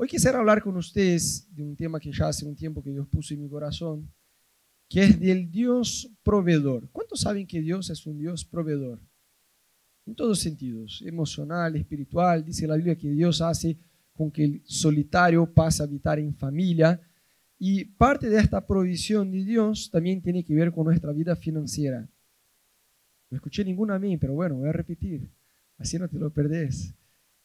Hoy quisiera hablar con ustedes de un tema que ya hace un tiempo que Dios puso en mi corazón, que es del Dios proveedor. ¿Cuántos saben que Dios es un Dios proveedor? En todos sentidos, emocional, espiritual. Dice la Biblia que Dios hace con que el solitario pase a habitar en familia. Y parte de esta provisión de Dios también tiene que ver con nuestra vida financiera. No escuché ningún amén, pero bueno, voy a repetir. Así no te lo perdés.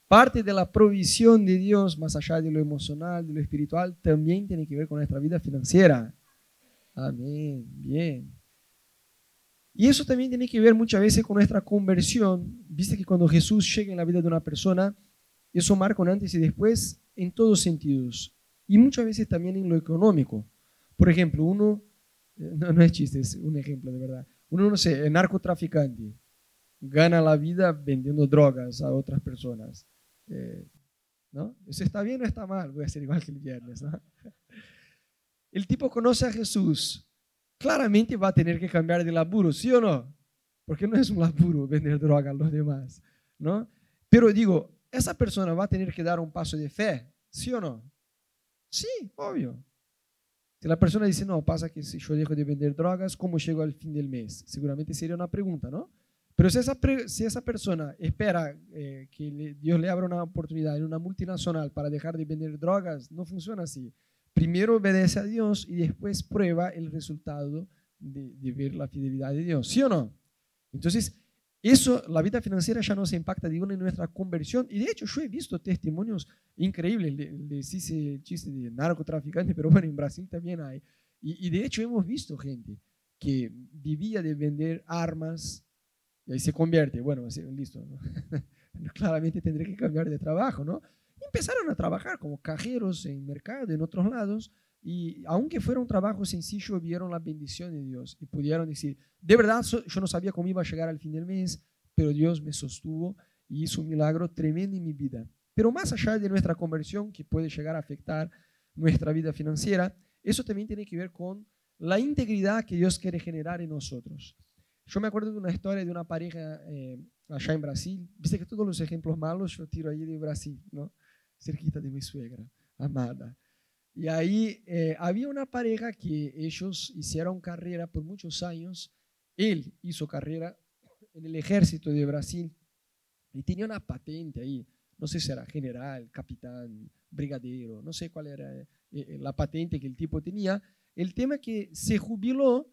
Parte de la provisión de Dios, más allá de lo emocional, de lo espiritual, también tiene que ver con nuestra vida financiera. Amén, bien. Y eso también tiene que ver muchas veces con nuestra conversión. Viste que cuando Jesús llega en la vida de una persona, eso marca un antes y después en todos sentidos. Y muchas veces también en lo económico. Por ejemplo, uno, eh, no, no es chiste, es un ejemplo de verdad. Uno, no sé, narcotraficante, gana la vida vendiendo drogas a otras personas. Eh, ¿no? ¿Eso está bien o está mal? Voy a ser igual que el viernes. ¿no? El tipo conoce a Jesús. Claramente va a tener que cambiar de laburo, ¿sí o no? Porque no es un laburo vender droga a los demás. ¿no? Pero digo, esa persona va a tener que dar un paso de fe, ¿sí o no? Sí, obvio. Si la persona dice, no, pasa que si yo dejo de vender drogas, ¿cómo llego al fin del mes? Seguramente sería una pregunta, ¿no? Pero si esa, si esa persona espera eh, que Dios le abra una oportunidad en una multinacional para dejar de vender drogas, no funciona así. Primero obedece a Dios y después prueba el resultado de, de ver la fidelidad de Dios. ¿Sí o no? Entonces, eso, la vida financiera ya no se impacta, digo, en nuestra conversión. Y de hecho, yo he visto testimonios increíbles. Les hice chiste de narcotraficante, pero bueno, en Brasil también hay. Y de hecho, hemos visto gente que vivía de vender armas, y ahí se convierte, bueno, listo, claramente tendré que cambiar de trabajo, ¿no? Y empezaron a trabajar como cajeros en mercado, en otros lados, y aunque fuera un trabajo sencillo, vieron la bendición de Dios y pudieron decir, de verdad, yo no sabía cómo iba a llegar al fin del mes, pero Dios me sostuvo y hizo un milagro tremendo en mi vida. Pero más allá de nuestra conversión, que puede llegar a afectar nuestra vida financiera, eso también tiene que ver con la integridad que Dios quiere generar en nosotros. Yo me acuerdo de una historia de una pareja eh, allá en Brasil. Viste que todos los ejemplos malos yo tiro ahí de Brasil, ¿no? Cerquita de mi suegra, amada. Y ahí eh, había una pareja que ellos hicieron carrera por muchos años. Él hizo carrera en el ejército de Brasil y tenía una patente ahí. No sé si era general, capitán, brigadero, no sé cuál era eh, la patente que el tipo tenía. El tema es que se jubiló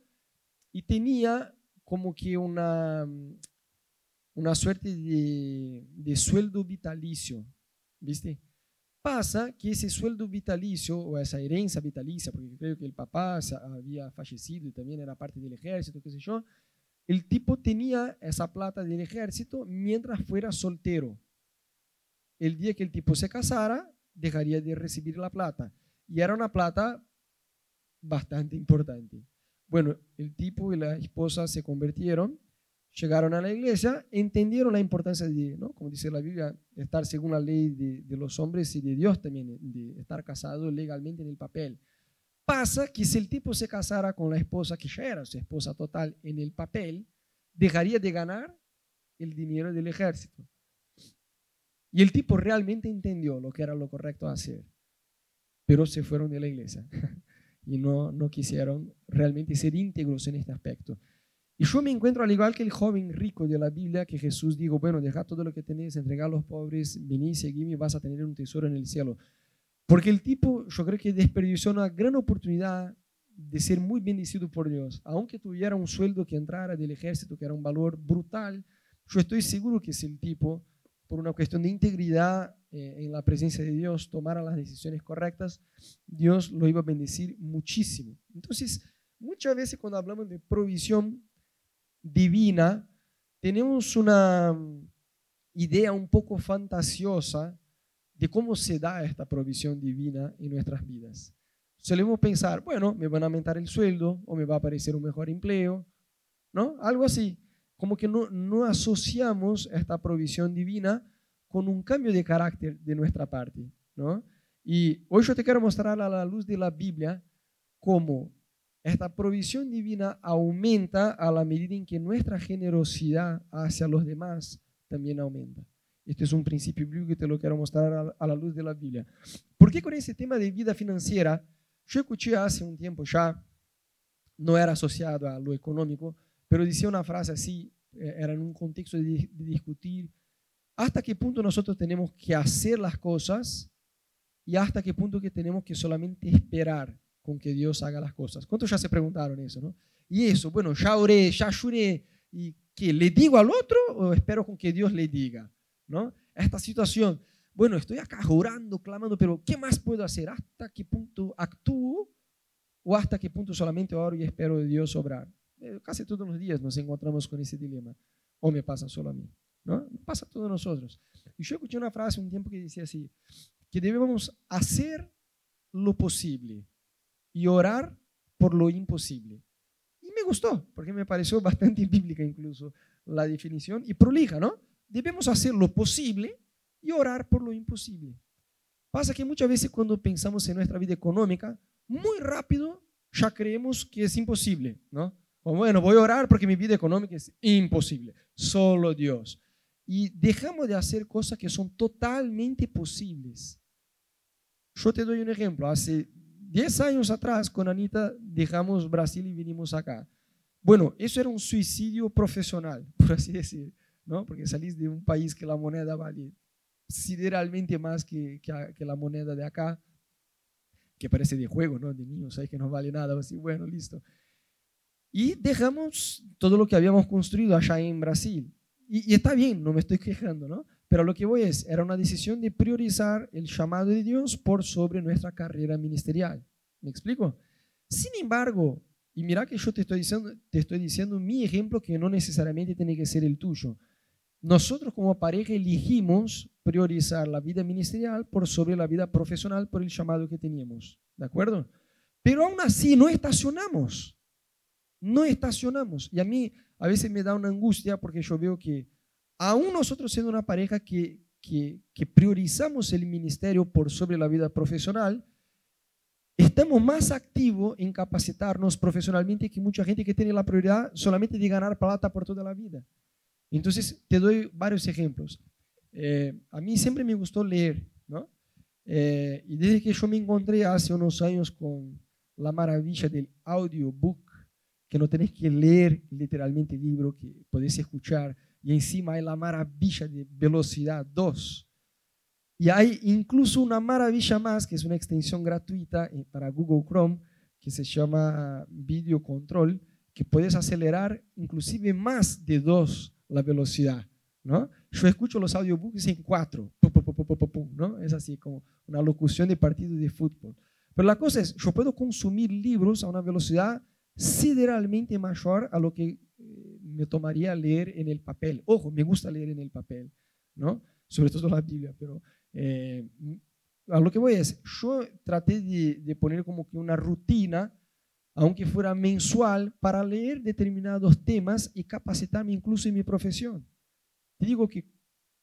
y tenía como que una, una suerte de, de sueldo vitalicio, ¿viste? Pasa que ese sueldo vitalicio o esa herencia vitalicia, porque creo que el papá había fallecido y también era parte del ejército, qué sé yo, el tipo tenía esa plata del ejército mientras fuera soltero. El día que el tipo se casara, dejaría de recibir la plata. Y era una plata bastante importante. Bueno, el tipo y la esposa se convirtieron, llegaron a la iglesia, entendieron la importancia de, ¿no? como dice la Biblia, estar según la ley de, los hombres y de Dios también, de estar casado legalmente en el papel. Pasa que si el tipo se casara con la esposa, que ya era su esposa total en el papel, dejaría de ganar el dinero del ejército. Y el tipo realmente entendió lo que era lo correcto hacer, pero se fueron de la iglesia. y no, no quisieron realmente ser íntegros en este aspecto. Y yo me encuentro al igual que el joven rico de la Biblia, que Jesús dijo, bueno, deja todo lo que tenéis, entrega a los pobres, vení, seguime vas a tener un tesoro en el cielo. Porque el tipo, yo creo que desperdició una gran oportunidad de ser muy bendecido por Dios. Aunque tuviera un sueldo que entrara del ejército, que era un valor brutal, yo estoy seguro que si el tipo, por una cuestión de integridad, eh, en la presencia de Dios tomara las decisiones correctas, Dios lo iba a bendecir muchísimo. Entonces, muchas veces cuando hablamos de provisión divina, tenemos una mm, idea un poco fantasiosa de cómo se da esta provisión divina en nuestras vidas. Solemos pensar, bueno, me van a aumentar el sueldo o me va a aparecer un mejor empleo, ¿no? Algo así. Como que no, no asociamos esta provisión divina con un cambio de carácter de nuestra parte. ¿no? Y hoy yo te quiero mostrar a la luz de la Biblia cómo esta provisión divina aumenta a la medida en que nuestra generosidad hacia los demás también aumenta. Este es un principio bíblico que te lo quiero mostrar a la luz de la Biblia. ¿Por qué con ese tema de vida financiera? Yo escuché hace un tiempo ya, no era asociado a lo económico, pero decía una frase así, eh, era en un contexto de, discutir hasta qué punto nosotros tenemos que hacer las cosas y hasta qué punto que tenemos que solamente esperar con que Dios haga las cosas. ¿Cuántos ya se preguntaron eso? No? Y eso, bueno, ya oré, ya lloré, ¿y qué? ¿Le digo al otro o espero con que Dios le diga? ¿No? Esta situación, bueno, estoy acá orando, clamando, pero ¿qué más puedo hacer? ¿Hasta qué punto actúo o hasta qué punto solamente oro y espero de Dios obrar? Eh, casi todos los días nos encontramos con ese dilema. ¿O me pasa solo a mí? ¿No? Pasa a todos nosotros. Y yo escuché una frase un tiempo que decía así, que debemos hacer lo posible y orar por lo imposible. Y me gustó, porque me pareció bastante bíblica incluso la definición y prolija, ¿no? Debemos hacer lo posible y orar por lo imposible. Pasa que muchas veces cuando pensamos en nuestra vida económica, muy rápido ya creemos que es imposible, ¿no? O bueno, voy a orar porque mi vida económica es imposible, solo Dios. Y dejamos de hacer cosas que son totalmente posibles. Yo te doy un ejemplo. Hace 10 años atrás con Anita dejamos Brasil y vinimos acá. Bueno, eso era un suicidio profesional, por así decir, ¿no? Porque salís de un país que la moneda vale sideralmente más que, que, la moneda de acá, que parece de juego, ¿no? De niños, hay que no vale nada, así, bueno, listo. Y dejamos todo lo que habíamos construido allá en Brasil. Y, y, está bien, no me estoy quejando, ¿no? Pero lo que voy es, era una decisión de priorizar el llamado de Dios por sobre nuestra carrera ministerial. ¿Me explico? Sin embargo, y mira que yo te estoy diciendo, te estoy diciendo mi ejemplo que no necesariamente tiene que ser el tuyo. Nosotros como pareja elegimos priorizar la vida ministerial por sobre la vida profesional por el llamado que teníamos. ¿De acuerdo? Pero aún así no estacionamos. No estacionamos. Y a mí a veces me da una angustia porque yo veo que aún nosotros siendo una pareja que, que, priorizamos el ministerio por sobre la vida profesional, estamos más activos en capacitarnos profesionalmente que mucha gente que tiene la prioridad solamente de ganar plata por toda la vida. Entonces, te doy varios ejemplos. Eh, a mí siempre me gustó leer, ¿no? Eh, y desde que yo me encontré hace unos años con la maravilla del audiobook, que no tenés que leer literalmente el libro, que podés escuchar, y encima hay la maravilla de velocidad 2. Y hay incluso una maravilla más, que es una extensión gratuita eh, para Google Chrome, que se llama Video Control, que puedes acelerar inclusive más de 2 la velocidad. ¿no? Yo escucho los audiobooks en 4, ¿no? es así como una locución de partido de fútbol. Pero la cosa es, yo puedo consumir libros a una velocidad sideralmente mayor a lo que me tomaría leer en el papel. Ojo, me gusta leer en el papel, ¿no? Sobre todo la Biblia, pero eh, a lo que voy es, yo traté de, de poner como que una rutina, aunque fuera mensual, para leer determinados temas y capacitarme incluso en mi profesión. Te digo que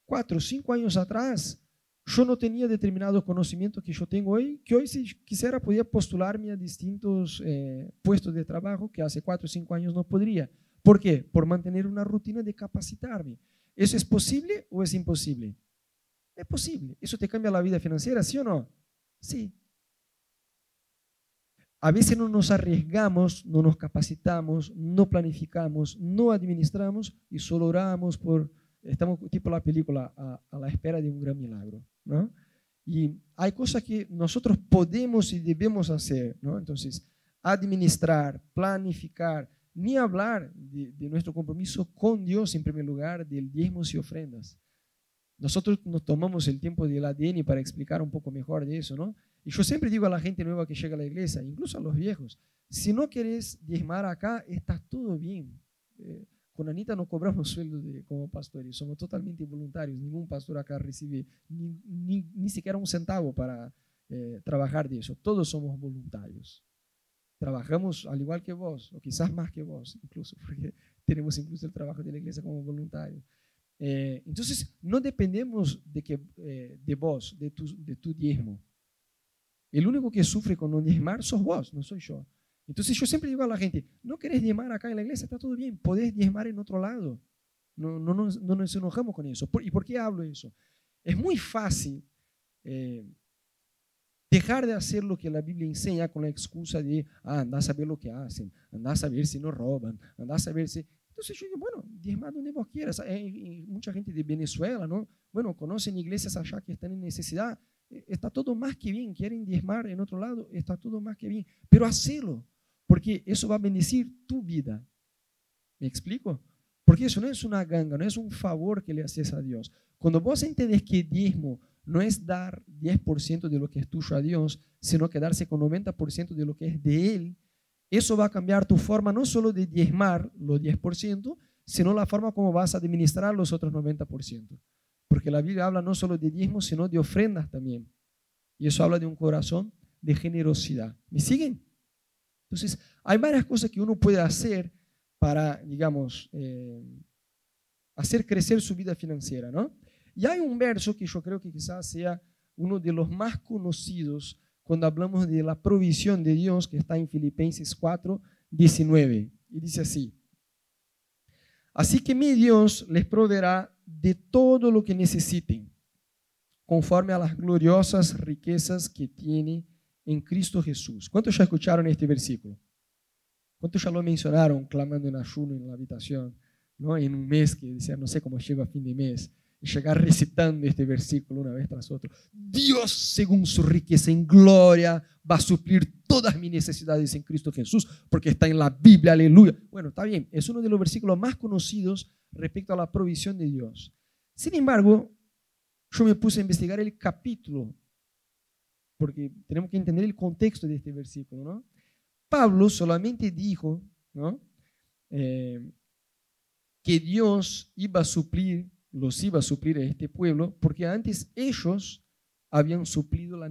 cuatro o cinco años atrás, yo no tenía determinados conocimientos que yo tengo hoy, que hoy si quisiera podía postularme a distintos eh, puestos de trabajo que hace cuatro o cinco años no podría. ¿Por qué? Por mantener una rutina de capacitarme. ¿Eso es posible o es imposible? Es posible. ¿Eso te cambia la vida financiera, sí o no? Sí. A veces no nos arriesgamos, no nos capacitamos, no planificamos, no administramos y solo oramos por, estamos tipo la película, a, a la espera de un gran milagro. ¿no? Y hay cosas que nosotros podemos y debemos hacer. ¿no? Entonces, administrar, planificar, ni hablar de, nuestro compromiso con Dios en primer lugar, del diezmos y ofrendas. Nosotros nos tomamos el tiempo del ADN para explicar un poco mejor de eso, ¿no? Y yo siempre digo a la gente nueva que llega a la iglesia, incluso a los viejos, si no querés diezmar acá, está todo bien. Eh, con Anita no cobramos sueldo de, como pastores, somos totalmente voluntarios, ningún pastor acá recibe ni, ni, siquiera un centavo para eh, trabajar de eso, todos somos voluntarios trabajamos al igual que vos, o quizás más que vos, incluso, porque tenemos incluso el trabajo de la iglesia como voluntario. Eh, entonces, no dependemos de, que, eh, de vos, de tu, de tu diezmo. El único que sufre con no diezmar sos vos, no soy yo. Entonces yo siempre digo a la gente, no querés diezmar acá en la iglesia, está todo bien, podés diezmar en otro lado. no, no, nos, no nos enojamos con eso. ¿Y por qué hablo eso? Es muy fácil eh, dejar de hacer lo que la Biblia enseña con la excusa de, ah, anda a saber lo que hacen, anda a saber si no roban, anda a saber si... Entonces yo digo, bueno, diezma donde vos quieras. Mucha gente de Venezuela, ¿no? Bueno, conocen iglesias allá que están en necesidad. Eh, está todo más que bien. Quieren diezmar en otro lado, está todo más que bien. Pero hacelo, porque eso va a bendecir tu vida. ¿Me explico? Porque eso no es una ganga, no es un favor que le haces a Dios. Cuando vos entendés que diezmo no es dar 10% de lo que es tuyo a Dios, sino quedarse con 90% de lo que es de Él, eso va a cambiar tu forma no solo de diezmar los 10%, sino la forma como vas a administrar los otros 90%. Porque la Biblia habla no solo de diezmos, sino de ofrendas también. Y eso habla de un corazón de generosidad. ¿Me siguen? Entonces, hay varias cosas que uno puede hacer para, digamos, eh, hacer crecer su vida financiera, ¿no? Y hay un verso que yo creo que quizás sea uno de los más conocidos cuando hablamos de la provisión de Dios, que está en Filipenses 4, 19. Y dice así, así que mi Dios les proveerá de todo lo que necesiten, conforme a las gloriosas riquezas que tiene en Cristo Jesús. ¿Cuántos ya escucharon este versículo? ¿Cuántos ya lo mencionaron clamando en ayuno en la habitación? ¿no? En un mes que decía, no sé cómo llego a fin de mes y llegar recitando este versículo una vez tras otro. Dios, según su riqueza en gloria, va a suplir todas mis necesidades en Cristo Jesús, porque está en la Biblia, aleluya. Bueno, está bien, es uno de los versículos más conocidos respecto a la provisión de Dios. Sin embargo, yo me puse a investigar el capítulo, porque tenemos que entender el contexto de este versículo, ¿no? Pablo solamente dijo, ¿no? Eh, que Dios iba a suplir los iba a suplir a este pueblo, porque antes ellos habían suplido las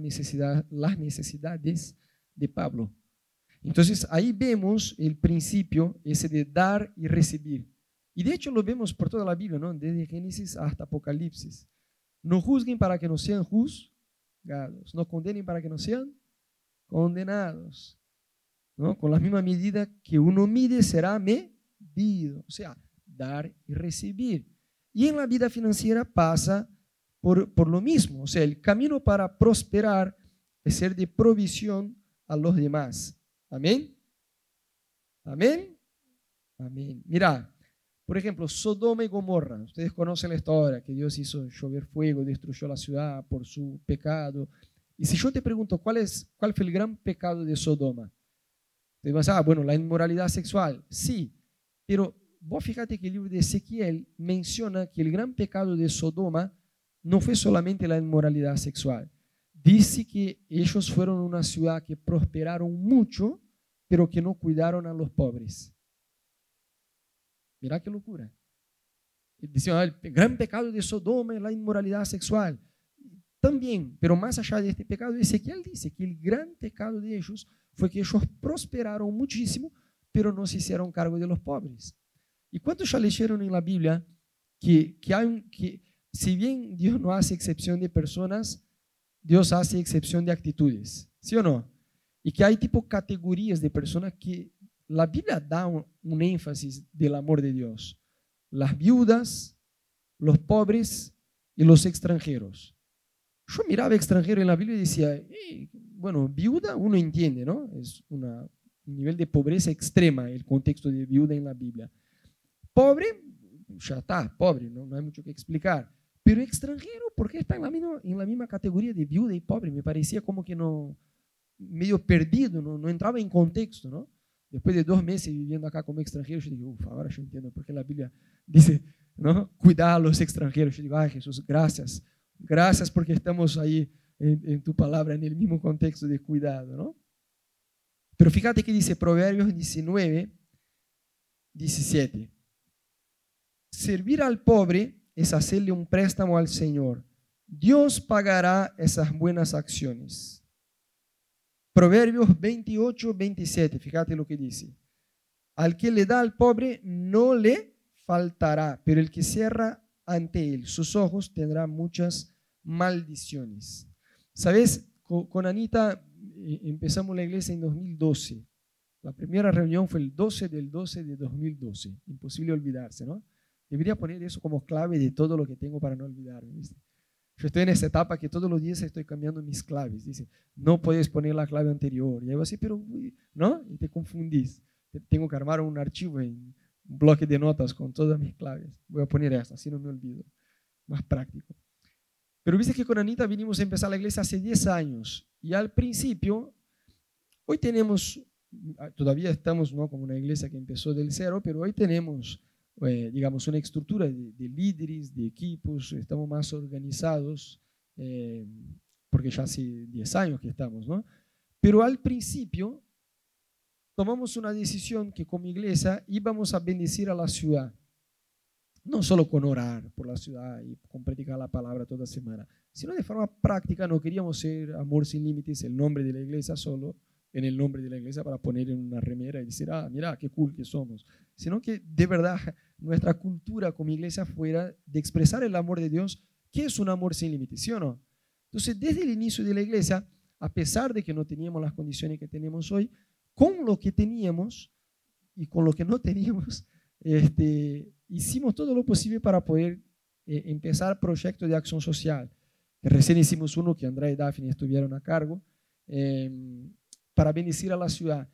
necesidades de Pablo. Entonces ahí vemos el principio ese de dar y recibir. Y de hecho lo vemos por toda la Biblia, ¿no? desde Génesis hasta Apocalipsis. No juzguen para que no sean no condenen para que no sean condenados. ¿no? Con la misma medida que uno mide será medido, o sea, dar y recibir. Y en la vida financiera pasa por, por lo mismo. O sea, el camino para prosperar es ser de provisión a los demás. Amén. Amén. Amén. Mira, por ejemplo, Sodoma y Gomorra. Ustedes conocen la historia, que Dios hizo llover fuego, destruyó la ciudad por su pecado. Y si yo te pregunto, ¿cuál, es, cuál fue el gran pecado de Sodoma? Te vas ah, bueno, la inmoralidad sexual. Sí, pero vos fíjate que el libro de Ezequiel menciona que el gran pecado de Sodoma no fue solamente la inmoralidad sexual. Dice que ellos fueron una ciudad que prosperaron mucho, pero que no cuidaron a los pobres. Mira qué locura. Dice, ah, el gran pecado de Sodoma es la inmoralidad sexual. También, pero más allá de este pecado, Ezequiel dice que el gran pecado de ellos fue que ellos prosperaron muchísimo, pero no se hicieron cargo de los pobres. ¿Y cuántos ya leyeron en la Biblia que, que, hay que si bien Dios no hace excepción de personas, Dios hace excepción de actitudes? ¿Sí o no? Y que hay tipo categorías de personas que la Biblia da un, énfasis del amor de Dios. Las viudas, los pobres y los extranjeros. Yo miraba extranjero en la Biblia y decía, bueno, viuda uno entiende, ¿no? Es un nivel de pobreza extrema el contexto de viuda en la Biblia. Pobre, ya está, pobre, no, hay mucho que explicar. Pero extranjero, ¿por qué está en la, misma, en la misma categoría de viuda y pobre? Me parecía como que no, medio perdido, no, no entraba en contexto, ¿no? Después de dos meses viviendo acá como extranjero, yo digo, uff, ahora yo entiendo por qué la Biblia dice, ¿no? Cuidar a los extranjeros. Yo digo, ay Jesús, gracias. Gracias porque estamos ahí en, en, tu palabra, en el mismo contexto de cuidado, ¿no? Pero fíjate que dice Proverbios 19, 17. Servir al pobre es hacerle un préstamo al Señor. Dios pagará esas buenas acciones. Proverbios 28, 27, fíjate lo que dice. Al que le da al pobre no le faltará, pero el que cierra ante él sus ojos tendrá muchas maldiciones. ¿Sabes? Con, Anita eh, empezamos la iglesia en 2012. La primera reunión fue el 12 del 12 de 2012. Imposible olvidarse, ¿no? Debería poner eso como clave de todo lo que tengo para no olvidarme. ¿viste? Yo estoy en esa etapa que todos los días estoy cambiando mis claves. Dice, no puedes poner la clave anterior. Y ahí vas pero, ¿no? Y te confundís. Tengo que armar un archivo en un bloque de notas con todas mis claves. Voy a poner esta, así no me olvido. Más práctico. Pero viste que con Anita vinimos a empezar la iglesia hace 10 años. Y al principio, hoy tenemos, todavía estamos ¿no? como una iglesia que empezó del cero, pero hoy tenemos eh, digamos, una estructura de, líderes, de equipos, estamos más organizados, eh, porque ya hace 10 años que estamos, ¿no? Pero al principio tomamos una decisión que como iglesia íbamos a bendecir a la ciudad, no solo con orar por la ciudad y con predicar la palabra toda semana, sino de forma práctica, no queríamos ser amor sin límites, el nombre de la iglesia solo, en el nombre de la iglesia para poner en una remera y decir, ah, mira, qué cool que somos, sino que de verdad nuestra cultura como iglesia fuera de expresar el amor de Dios, que es un amor sin límites, ¿sí o no? Entonces, desde el inicio de la iglesia, a pesar de que no teníamos las condiciones que tenemos hoy, con lo que teníamos y con lo que no teníamos, este, hicimos todo lo posible para poder eh, empezar proyectos de acción social. Recién hicimos uno que Andrea y Daphne estuvieron a cargo, em, para bendecir a la ciudad.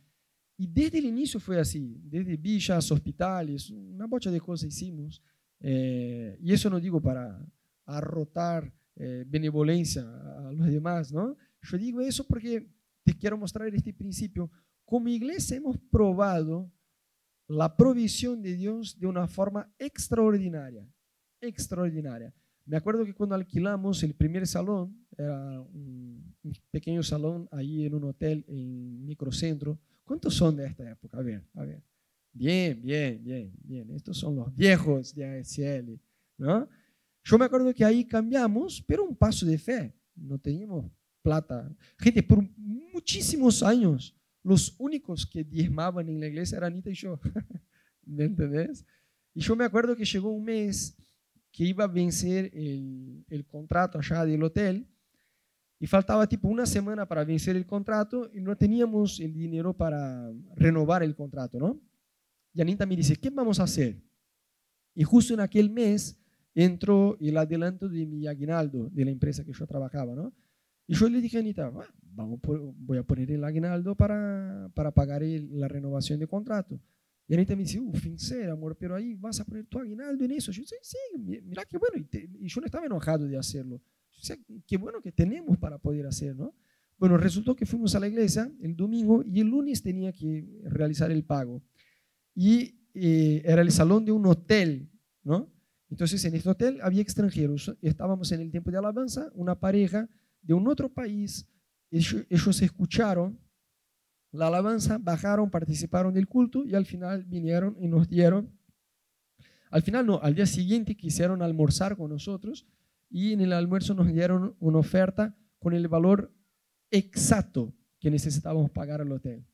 Y desde el inicio fue así, desde villas, hospitales, una bocha de cosas hicimos. Eh, y eso no digo para arrotar eh, benevolencia a los demás, ¿no? Yo digo eso porque te quiero mostrar este principio. Como iglesia hemos probado la provisión de Dios de una forma extraordinaria, extraordinaria. Me acuerdo que cuando alquilamos el primer salón, era un, pequeño salón ahí en un hotel en microcentro. ¿Cuántos son de esta época? A ver, a ver. Bien, bien, bien, bien. Estos son los viejos de ASL, ¿no? Yo me acuerdo que ahí cambiamos, pero un paso de fe. No teníamos plata. Gente, por muchísimos años, los únicos que diezmaban en la iglesia eran Anita y yo. ¿Me entendés? Y yo me acuerdo que llegó un mes que iba a vencer el, el contrato allá del hotel y faltaba tipo una semana para vencer el contrato y no teníamos el dinero para renovar el contrato, ¿no? Y Anita me dice, ¿qué vamos a hacer? Y justo en aquel mes entró el adelanto de mi aguinaldo de la empresa que yo trabajaba, ¿no? Y yo le dije a Anita, ah, vamos voy a poner el aguinaldo para, para pagar la renovación de contrato. Y Anita me dice, uff, en amor, pero ahí vas a poner tu aguinaldo en eso. Yo sí, sí, mira qué bueno. Y, yo no estaba enojado de hacerlo. Yo qué bueno que tenemos para poder hacer, ¿no? Bueno, resultó que fuimos a la iglesia el domingo y el lunes tenía que realizar el pago. Y eh, era el salón de un hotel, ¿no? Entonces en este hotel había extranjeros. Estábamos en el tiempo de alabanza, una pareja de un otro país. Ellos, ellos escucharon la alabanza, bajaron, participaron del culto y al final vinieron y nos dieron, al final no, al día siguiente quisieron almorzar con nosotros y en el almuerzo nos dieron una oferta con el valor exacto que necesitábamos pagar al hotel.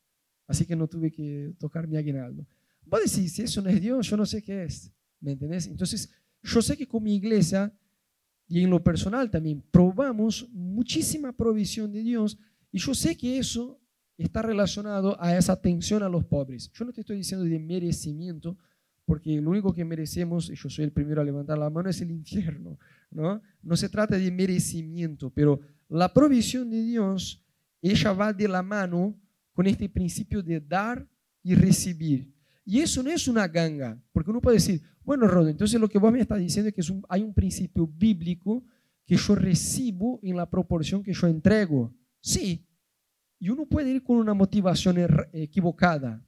Así que no tuve que tocar mi aguinaldo. Vos decís, si eso no es Dios, yo no sé qué es. ¿Me entendés? Entonces, yo sé que con mi iglesia y en lo personal también probamos muchísima provisión de Dios y yo sé que eso está relacionado a esa atención a los pobres. Yo no te estoy diciendo de merecimiento, porque lo único que merecemos, y yo soy el primero a levantar la mano, es el infierno. ¿no? no se trata de merecimiento, pero la provisión de Dios, ella va de la mano con este principio de dar y recibir. Y eso no es una ganga, porque uno puede decir, bueno, Rodo, entonces lo que vos me estás diciendo es que hay un principio bíblico que yo recibo en la proporción que yo entrego. Sí, y uno puede ir con una motivación er, equivocada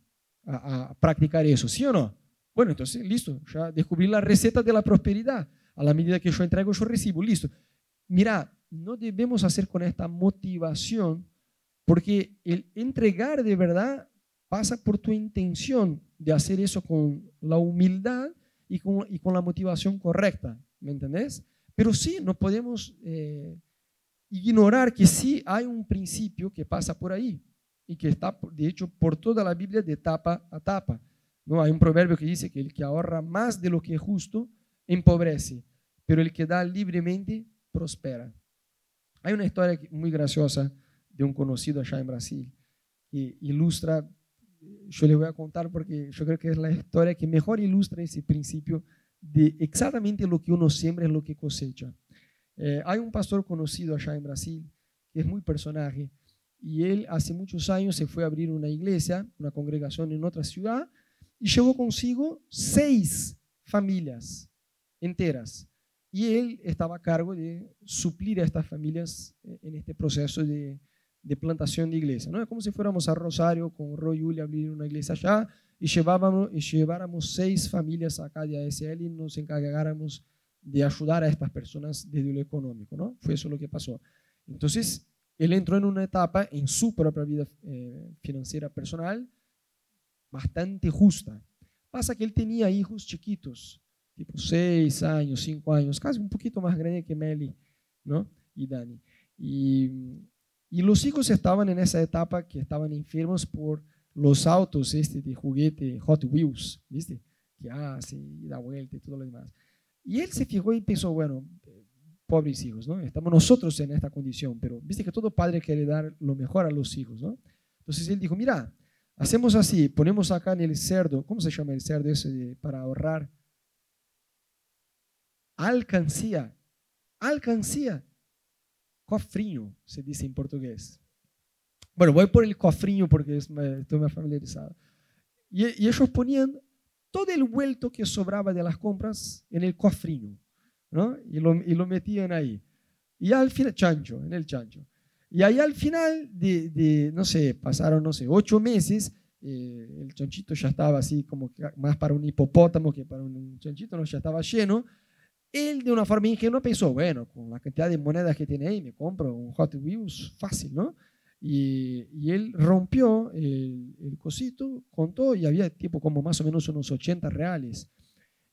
a, practicar eso, ¿sí o no? Bueno, entonces, listo, ya descubrí la receta de la prosperidad. A la medida que yo entrego, yo recibo, listo. Mira, no debemos hacer con esta motivación, porque el entregar de verdad pasa por tu intención de hacer eso con la humildad y con, y con la motivación correcta, ¿me entendés? Pero sí, no podemos eh, ignorar que sí hay un principio que pasa por ahí y que está, de hecho, por toda la Biblia de tapa a tapa. ¿no? Hay un proverbio que dice que el que ahorra más de lo que es justo empobrece, pero el que da libremente prospera. Hay una historia muy graciosa de un conocido allá en Brasil que ilustra, yo le voy a contar porque yo creo que es la historia que mejor ilustra ese principio de exactamente lo que uno siembra es lo que cosecha. Eh, hay un pastor conocido allá en Brasil que es muy personaje y él hace muchos años se fue a abrir una iglesia, una congregación en otra ciudad y llevó consigo seis familias enteras. Y él estaba a cargo de suplir a estas familias eh, en este proceso de, plantación de iglesia. ¿no? Es como si fuéramos a Rosario con Roy Yuli a abrir una iglesia allá y, llevábamos, y lleváramos seis familias acá de ASL y nos encargáramos de ayudar a estas personas desde lo económico. ¿no? Fue eso lo que pasó. Entonces, él entró en una etapa en su propia vida eh, financiera personal bastante justa. Pasa que él tenía hijos chiquitos, tipo seis años, cinco años, casi un poquito más grande que Meli ¿no? y Dani. Y, y los hijos estaban en esa etapa que estaban enfermos por los autos este de juguete Hot Wheels, ¿viste? Que hace y da vuelta y todo lo demás. Y él se fijó y pensó, bueno, pobres hijos, ¿no? Estamos nosotros en esta condición, pero viste que todo padre quiere dar lo mejor a los hijos, ¿no? Entonces él dijo, mira, hacemos así, ponemos acá en el cerdo, ¿cómo se llama el cerdo ese para ahorrar? Alcancía, alcancía, cofrinho, se dice en portugués. Bueno, voy por el cofrinho porque estoy más familiarizado. Y, y ellos ponían todo el vuelto que sobraba de las compras en el cofrinho. Y lo, y lo metían ahí. Y al final, chancho, en el chancho. Y ahí al final de, no sé, pasaron, no sé, ocho meses, eh, el chanchito ya estaba así como más para un hipopótamo que para un chanchito, no, ya estaba lleno. Él de una forma ingenua pensó, bueno, con la cantidad de monedas que tiene ahí, me compro un Hot Wheels fácil, ¿no? Y, y él rompió el, el, cosito, contó y había tipo como más o menos unos 80 reales.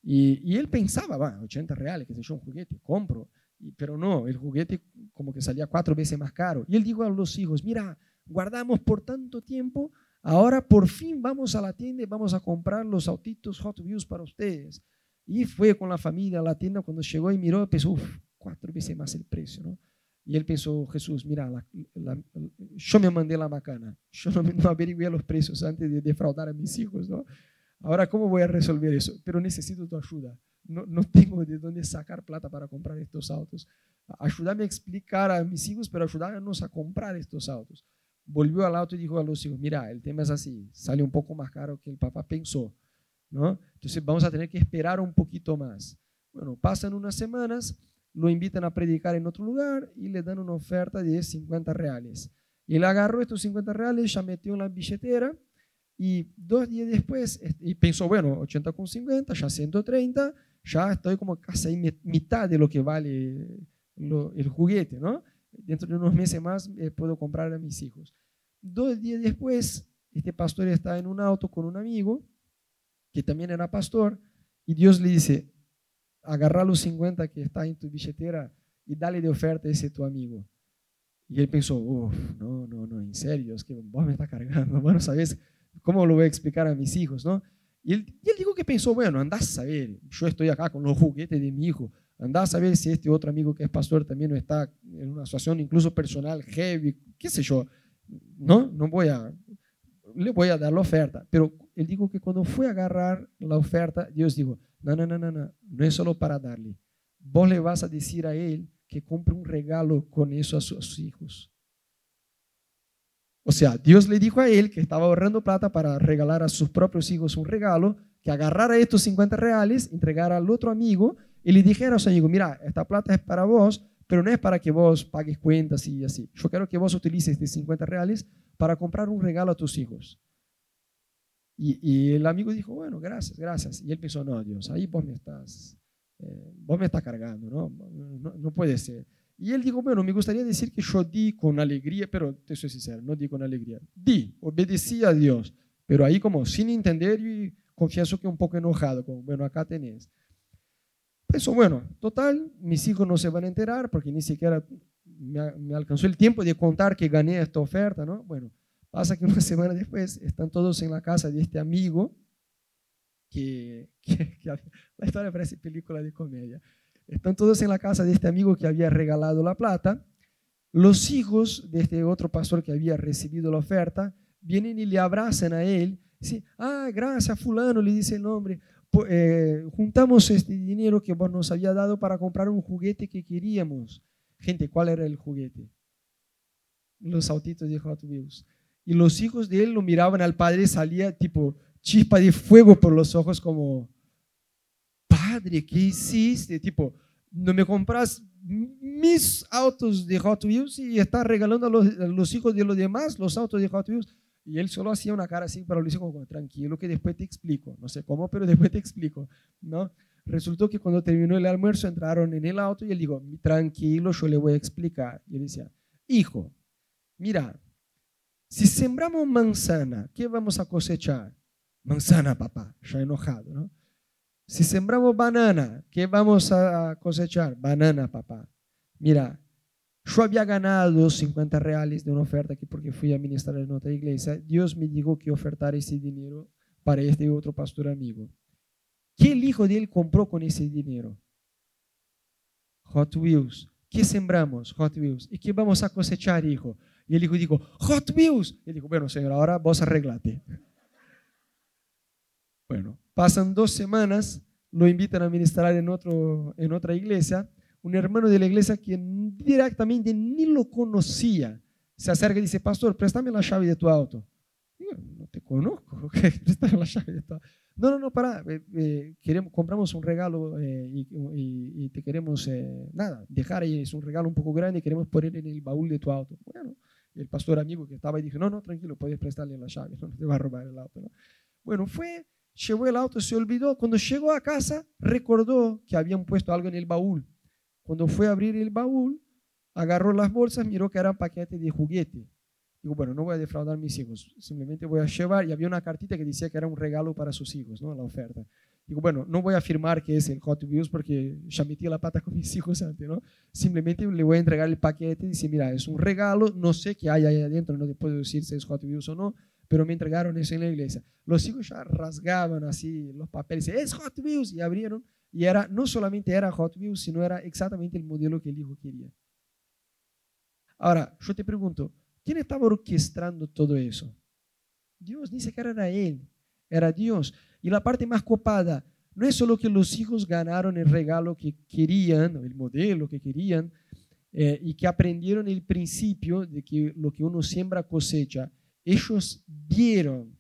Y, él pensaba, va, 80 reales, que se yo, un juguete, compro. pero no, el juguete como que salía cuatro veces más caro. Y él dijo a los hijos, mira, guardamos por tanto tiempo, ahora por fin vamos a la tienda y vamos a comprar los autitos Hot Wheels para ustedes. Y fue con la familia a la tienda, cuando llegó y miró, pensó, uff, cuatro veces más el precio, ¿no? Y él pensó, Jesús, mira, yo me mandé la macana, yo no, no averigué los precios antes de defraudar a mis hijos, ¿no? Ahora, ¿cómo voy a resolver eso? Pero necesito tu ayuda. No, no tengo de dónde sacar plata para comprar estos autos. Ayúdame a explicar a mis hijos, pero ayúdanos a comprar estos autos. Volvió al auto y dijo a los hijos, mira, el tema es así, sale un poco más caro que el papá pensó, ¿no? Entonces vamos a tener que esperar un poquito más. Bueno, pasan unas semanas, lo invitan a predicar en otro lugar y le dan una oferta de 50 reales. Él agarró estos 50 reales, ya metió en la billetera y dos días después, y pensó, bueno, 80 con 50, ya 130, ya estoy como casi mitad de lo que vale el juguete, ¿no? Dentro de unos meses más eh, puedo comprar a mis hijos. Dos días después, este pastor está en un auto con un amigo, que también era pastor, y Dios le dice, agarra los 50 que está en tu billetera y dale de oferta a ese tu amigo. Y él pensó, uff, no, no, no, en serio, es que vos me estás cargando. Bueno, sabes, ¿Cómo lo voy a explicar a mis hijos? ¿no? Y, él, y dijo que pensó, bueno, andás a saber, yo estoy acá con los juguetes de mi hijo, andás a saber si este otro amigo que es pastor también está en una situación incluso personal, heavy, qué sé yo, no, no voy a, le voy a dar la oferta. Pero él dijo que cuando fue a agarrar la oferta, Dios dijo, no, no, no, no, no, no es solo para darle. Vos le vas a decir a él que compre un regalo con eso a sus hijos. O sea, Dios le dijo a él que estaba ahorrando plata para regalar a sus propios hijos un regalo, que agarrara estos 50 reales, entregara al otro amigo y le dijera a su amigo, mira, esta plata es para vos, pero no es para que vos pagues cuentas y así. Yo quiero que vos utilices estos 50 reales para comprar un regalo a tus hijos. Y, el amigo dijo, bueno, gracias, gracias. Y él pensó, no, Dios, ahí vos me estás, eh, vos me estás cargando, ¿no? No, no puede ser. Y él dijo, bueno, me gustaría decir que yo di con alegría, pero te soy sincero, no di con alegría. Di, obedecí a Dios, pero ahí como sin entender y confieso que un poco enojado, como, bueno, acá tenés. Eso, bueno, total, mis hijos no se van a enterar porque ni siquiera me, alcanzó el tiempo de contar que gané esta oferta, ¿no? Bueno, pasa que una semana después están todos en la casa de este amigo que, que la historia parece película de comedia están todos en la casa de este amigo que había regalado la plata. Los hijos de este otro pastor que había recibido la oferta vienen y le abrazan a él. Dicen, ah, gracias fulano, le dice el nombre, eh, juntamos este dinero que vos nos había dado para comprar un juguete que queríamos. Gente, ¿cuál era el juguete? Los autitos de Hot Wheels. Y los hijos de él lo miraban al padre, salía tipo chispa de fuego por los ojos como, padre, ¿qué hiciste? Tipo, no me compras mis autos de Hot Wheels y estás regalando a los, hijos de los demás los autos de Hot Wheels. Y él solo hacía una cara así para los hijos, como, tranquilo que después te explico. No sé cómo, pero después te explico. ¿no? Resultó que cuando terminó el almuerzo entraron en el auto y él dijo, tranquilo, yo le voy a explicar. Y él decía, hijo, mira, si sembramos manzana, ¿qué vamos a cosechar? Manzana, papá, ya enojado, ¿no? Si sembramos banana, ¿qué vamos a cosechar? Banana, papá. Mira, yo había ganado 50 reales de una oferta aquí porque fui a en otra iglesia. Dios me dijo que ofertar ese dinero para este otro pastor amigo. ¿Qué el hijo de él compró con ese dinero? Hot Wheels. ¿Qué sembramos? Hot Wheels. ¿Y qué vamos a cosechar, hijo? Y el hijo dijo, Hot Wheels. Y él dijo, bueno, señor, ahora vos arreglate. Bueno, pasan dos semanas, lo invitan a ministrar en, otro, en otra iglesia. Un hermano de la iglesia que directamente ni lo conocía se acerca y dice, pastor, préstame la llave de tu auto. no te conozco, préstame la llave de tu auto. No, no, no, para, eh, eh, queremos, compramos un regalo eh, y, te queremos, nada, dejar ahí, es un regalo un poco grande y queremos poner en el baúl de tu auto. Bueno, el pastor amigo que estaba ahí dijo, no, no, tranquilo, puedes prestarle la llave, no te va a robar el auto. Bueno, fue, llevó el auto, se olvidó. Cuando llegó a casa, recordó que habían puesto algo en el baúl. Cuando fue a abrir el baúl, agarró las bolsas, miró que eran paquetes de juguete. Digo, bueno, no voy a defraudar a mis hijos, simplemente voy a llevar. Y había una cartita que decía que era un regalo para sus hijos, ¿no? La oferta. Digo, bueno, no voy a afirmar que es el Hot Wheels porque ya metí la pata con mis hijos antes, ¿no? Simplemente le voy a entregar el paquete y dice, mira, es un regalo, no sé qué hay ahí adentro, no te puedo decir si es Hot Wheels o no, pero me entregaron eso en la iglesia. Los hijos ya rasgaban así los papeles, es Hot Wheels, y abrieron, y era, no solamente era Hot Wheels, sino era exactamente el modelo que el hijo quería. Ahora, yo te pregunto, ¿quién estaba orquestando todo eso? Dios, ni siquiera era él, era Dios. Y la parte más copada, no es solo que los hijos ganaron el regalo que querían, el modelo que querían, eh, y que aprendieron el principio de que lo que uno siembra cosecha. Ellos vieron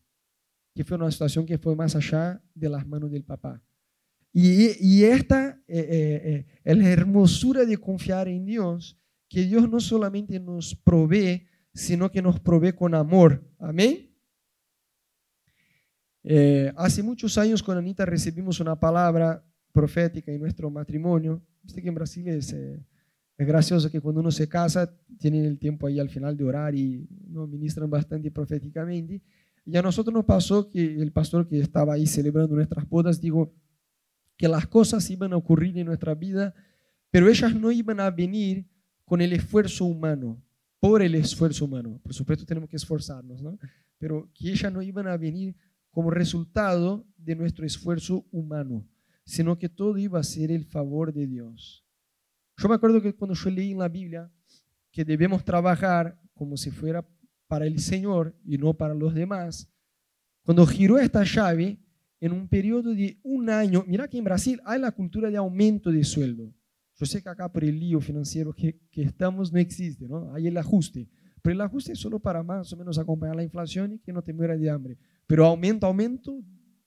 que fue una situación que fue más allá de las manos del papá. Y, esta eh, es la hermosura de confiar en Dios, que Dios no solamente nos provee, sino que nos provee con amor. Amén. Eh, hace muchos años con Anita recibimos una palabra profética en nuestro matrimonio. Viste que en Brasil es, eh, es, gracioso que cuando uno se casa tienen el tiempo ahí al final de orar y nos ministran bastante proféticamente. Y a nosotros nos pasó que el pastor que estaba ahí celebrando nuestras bodas dijo que las cosas iban a ocurrir en nuestra vida, pero ellas no iban a venir con el esfuerzo humano, por el esfuerzo humano. Por supuesto tenemos que esforzarnos, ¿no? Pero que ellas no iban a venir como resultado de nuestro esfuerzo humano, sino que todo iba a ser el favor de Dios. Yo me acuerdo que cuando yo leí en la Biblia que debemos trabajar como si fuera para el Señor y no para los demás, cuando giró esta llave, en un periodo de un año, mira que en Brasil hay la cultura de aumento de sueldo. Yo sé que acá por el lío financiero que, que estamos no existe, ¿no? Hay el ajuste. Pero el ajuste es solo para más o menos acompañar la inflación y que no te muera de hambre. Pero aumento, aumento,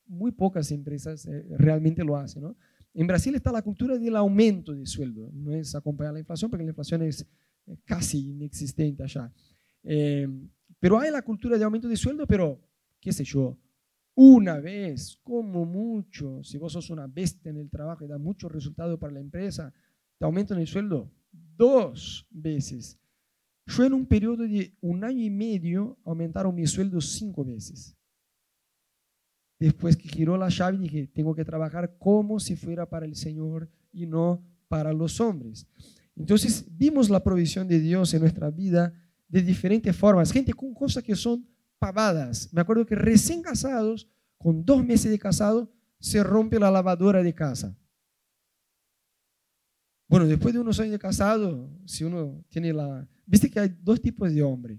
muy pocas empresas eh, realmente lo hacen. ¿no? En Brasil está la cultura del aumento de sueldo, no es acompañar la inflación, porque la inflación es eh, casi inexistente allá. Eh, pero hay la cultura de aumento de sueldo, pero, qué sé yo, una vez, como mucho, si vos sos una bestia en el trabajo y da mucho resultado para la empresa, te aumentan el sueldo dos veces. Yo en un periodo de un año y medio aumentaron mi sueldo cinco veces. Después que giró la llave dije, tengo que trabajar como si fuera para el Señor y no para los hombres. Entonces vimos la provisión de Dios en nuestra vida de diferentes formas. Gente con cosas que son pavadas. Me acuerdo que recién casados, con dos meses de casado, se rompe la lavadora de casa. Bueno, después de unos años de casado, si uno tiene la... Viste que hay dos tipos de hombre.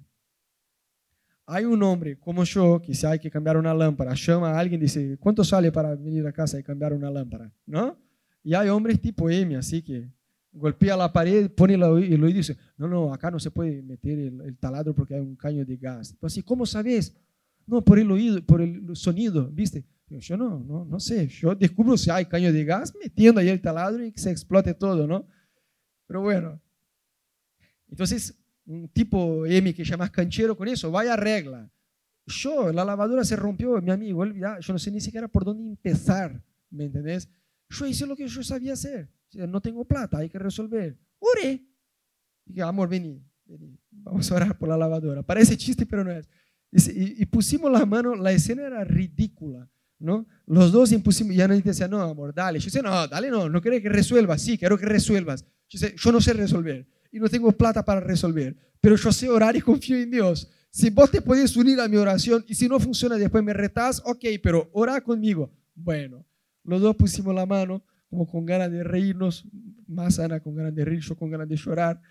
hay un hombre como yo que si hay que cambiar una lámpara, llama a alguien y dice, ¿cuánto sale para venir a casa y cambiar una lámpara? ¿No? Y hay hombres tipo M, así que golpea la pared, pone el oído y dice, no, no, acá no se puede meter el, taladro porque hay un caño de gas. Entonces, ¿cómo sabes? No, por el oído, por el sonido, ¿viste? Yo no, no, no sé, yo descubro si hay caño de gas metiendo ahí el taladro y que se explote todo, ¿no? Pero bueno, entonces un tipo M que llama canchero con eso, vaya regla. Yo, la lavadora se rompió, mi amigo, yo no sé ni siquiera por dónde empezar, ¿me entendés? Yo hice lo que yo sabía hacer. No tengo plata, hay que resolver. Oré. Dije, amor, vení, vení, vamos a orar por la lavadora. Parece chiste, pero no es. Y, pusimos las manos, la escena era ridícula, ¿no? Los dos impusimos, ya nos decía, no, amor, dale. Yo decía, no, dale, no, no quiero que resuelvas. Sí, quiero que resuelvas. Yo, yo no sé resolver y no tengo plata para resolver, pero yo sé orar y confío en Dios. Si vos te podés unir a mi oración y si no funciona después me retás, ok, pero ora conmigo. Bueno, los dos pusimos la mano como con ganas de reírnos, más Ana con ganas de reír, yo con ganas de llorar.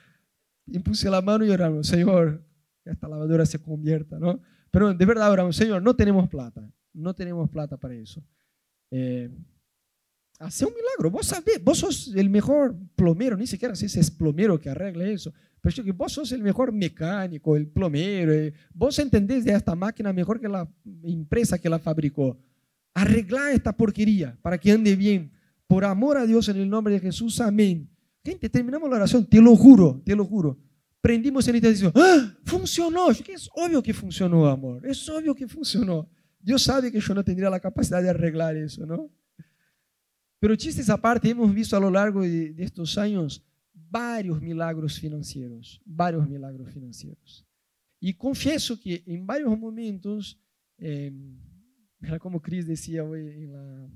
Y puse la mano y oramos, Señor, que esta lavadora se convierta, ¿no? Pero de verdad oramos, Señor, no tenemos plata, no tenemos plata para eso. Eh, hace un milagro, vos sabés, vos sos el mejor plomero, ni siquiera si es plomero que arregle eso, pero que vos sos el mejor mecánico, el plomero, eh, vos entendés de esta máquina mejor que la empresa que la fabricó. Arregla esta porquería para que ande bien. Por amor a Dios, en el nombre de Jesús, amén. Gente, terminamos la oración, te lo juro, te lo juro. Prendimos el y ¡Ah! funcionó. Es obvio que funcionó, amor. Es obvio que funcionó. Dios sabe que yo no tendría la capacidad de arreglar eso, ¿no? Pero chistes aparte, hemos visto a lo largo de, estos años varios milagros financieros, varios milagros financieros. Y confieso que en varios momentos, eh, como Cris decía hoy en la,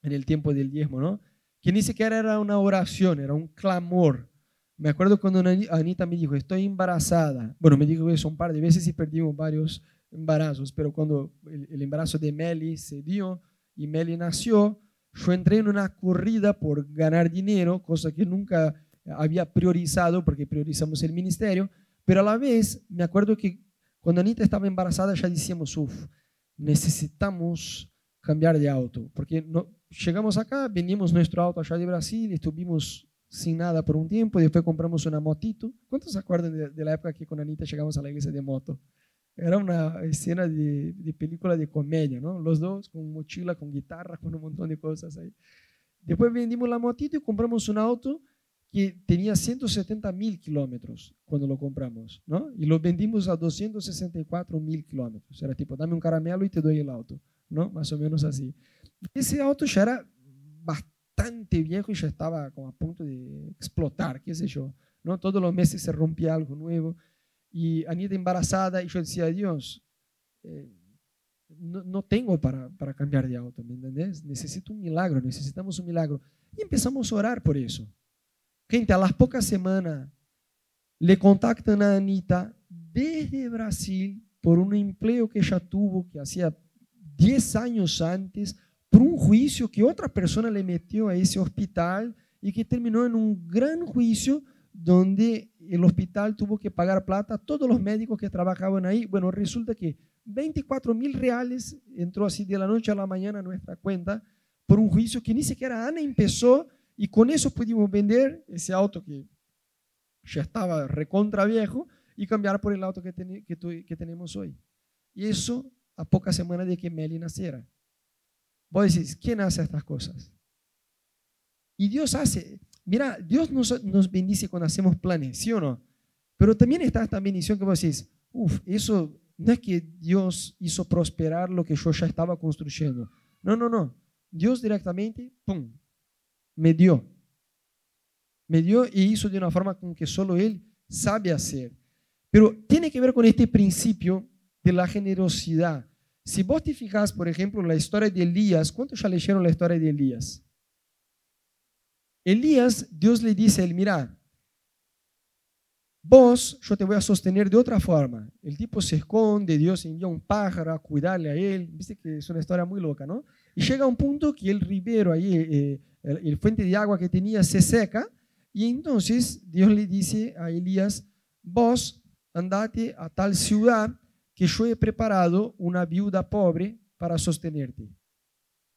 en el tiempo del diezmo, ¿no? Que ni siquiera era una oración, era un clamor. Me acuerdo cuando Anita me dijo, estoy embarazada. Bueno, me dijo eso un par de veces y perdimos varios embarazos, pero cuando el, embarazo de Meli se dio y Meli nació, yo entré en una corrida por ganar dinero, cosa que nunca había priorizado porque priorizamos el ministerio, pero a la vez me acuerdo que cuando Anita estaba embarazada ya decíamos, uff, necesitamos cambiar de auto, porque no, llegamos acá, vendimos nuestro auto allá de Brasil, estuvimos sin nada por un tiempo, después compramos una motito. ¿Cuántos se acuerdan de, la época que con Anita llegamos a la iglesia de moto? Era una escena de, de, película de comedia, ¿no? Los dos con mochila, con guitarra, con un montón de cosas ahí. Después vendimos la motito y compramos un auto que tenía 170 mil kilómetros cuando lo compramos, ¿no? Y lo vendimos a 264 mil kilómetros. Era tipo, dame un caramelo y te doy el auto, ¿no? Más o menos así. Ese auto ya era bastante viejo y ya estaba como a punto de explotar, qué sé yo. ¿no? Todos los meses se rompía algo nuevo. Y Anita embarazada y yo decía, Dios, eh, no, no, tengo para, para cambiar de auto, ¿me entendés? Necesito un milagro, necesitamos un milagro. Y empezamos a orar por eso. Gente, a las pocas semanas le contactan a Anita desde Brasil por un empleo que ella tuvo, que hacía 10 años antes, por un juicio que otra persona le metió a ese hospital y que terminó en un gran juicio donde el hospital tuvo que pagar plata a todos los médicos que trabajaban ahí. Bueno, resulta que 24 mil reales entró así de la noche a la mañana a nuestra cuenta por un juicio que ni siquiera Ana empezó y con eso pudimos vender ese auto que ya estaba recontra viejo y cambiar por el auto que, que, tenemos hoy. Y eso a pocas semanas de que Meli naciera. Vos decís, ¿quién hace estas cosas? Y Dios hace, mira, Dios nos, bendice cuando hacemos planes, ¿sí o no? Pero también está esta bendición que vos decís, uff, eso no es que Dios hizo prosperar lo que yo ya estaba construyendo. No, no, no. Dios directamente, ¡pum!, me dio. Me dio y hizo de una forma con que solo Él sabe hacer. Pero tiene que ver con este principio de la generosidad. Si vos te fijas, por ejemplo, la historia de Elías, ¿cuántos ya leyeron la historia de Elías? Elías, Dios le dice a él, mira, vos, yo te voy a sostener de otra forma. El tipo se esconde, Dios envía un pájaro a cuidarle a él. Viste que es una historia muy loca, ¿no? Y llega un punto que el ribero ahí, eh, el, el, fuente de agua que tenía se seca, y entonces Dios le dice a Elías, vos andate a tal ciudad que yo he preparado una viuda pobre para sostenerte.